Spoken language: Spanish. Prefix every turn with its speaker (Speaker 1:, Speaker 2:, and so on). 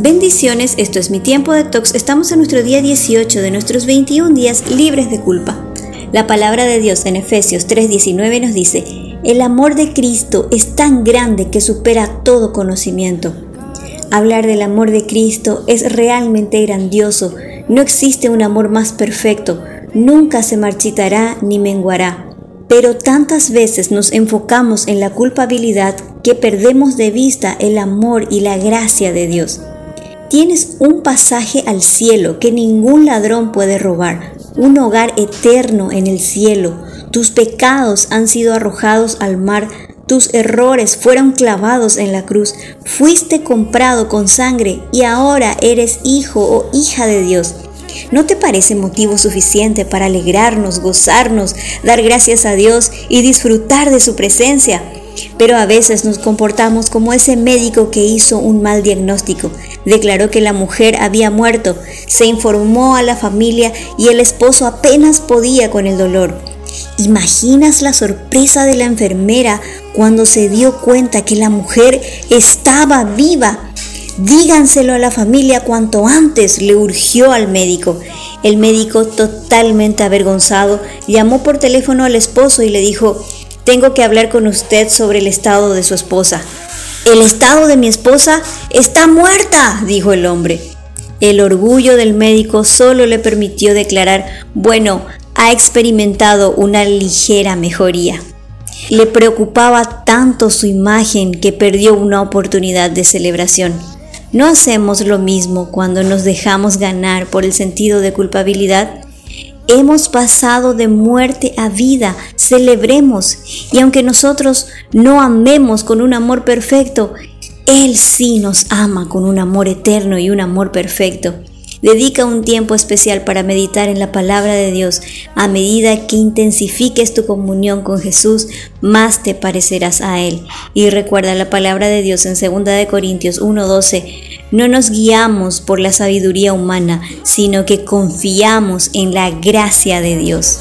Speaker 1: Bendiciones, esto es mi tiempo de tox. Estamos en nuestro día 18 de nuestros 21 días libres de culpa. La palabra de Dios en Efesios 3:19 nos dice, el amor de Cristo es tan grande que supera todo conocimiento. Hablar del amor de Cristo es realmente grandioso. No existe un amor más perfecto. Nunca se marchitará ni menguará. Pero tantas veces nos enfocamos en la culpabilidad que perdemos de vista el amor y la gracia de Dios. Tienes un pasaje al cielo que ningún ladrón puede robar, un hogar eterno en el cielo. Tus pecados han sido arrojados al mar, tus errores fueron clavados en la cruz, fuiste comprado con sangre y ahora eres hijo o hija de Dios. ¿No te parece motivo suficiente para alegrarnos, gozarnos, dar gracias a Dios y disfrutar de su presencia? Pero a veces nos comportamos como ese médico que hizo un mal diagnóstico. Declaró que la mujer había muerto, se informó a la familia y el esposo apenas podía con el dolor. ¿Imaginas la sorpresa de la enfermera cuando se dio cuenta que la mujer estaba viva? Díganselo a la familia cuanto antes, le urgió al médico. El médico, totalmente avergonzado, llamó por teléfono al esposo y le dijo, tengo que hablar con usted sobre el estado de su esposa. El estado de mi esposa está muerta, dijo el hombre. El orgullo del médico solo le permitió declarar, bueno, ha experimentado una ligera mejoría. Le preocupaba tanto su imagen que perdió una oportunidad de celebración. ¿No hacemos lo mismo cuando nos dejamos ganar por el sentido de culpabilidad? Hemos pasado de muerte a vida, celebremos. Y aunque nosotros no amemos con un amor perfecto, Él sí nos ama con un amor eterno y un amor perfecto. Dedica un tiempo especial para meditar en la palabra de Dios. A medida que intensifiques tu comunión con Jesús, más te parecerás a Él. Y recuerda la palabra de Dios en 2 Corintios 1:12 no nos guiamos por la sabiduría humana, sino que confiamos en la gracia de Dios.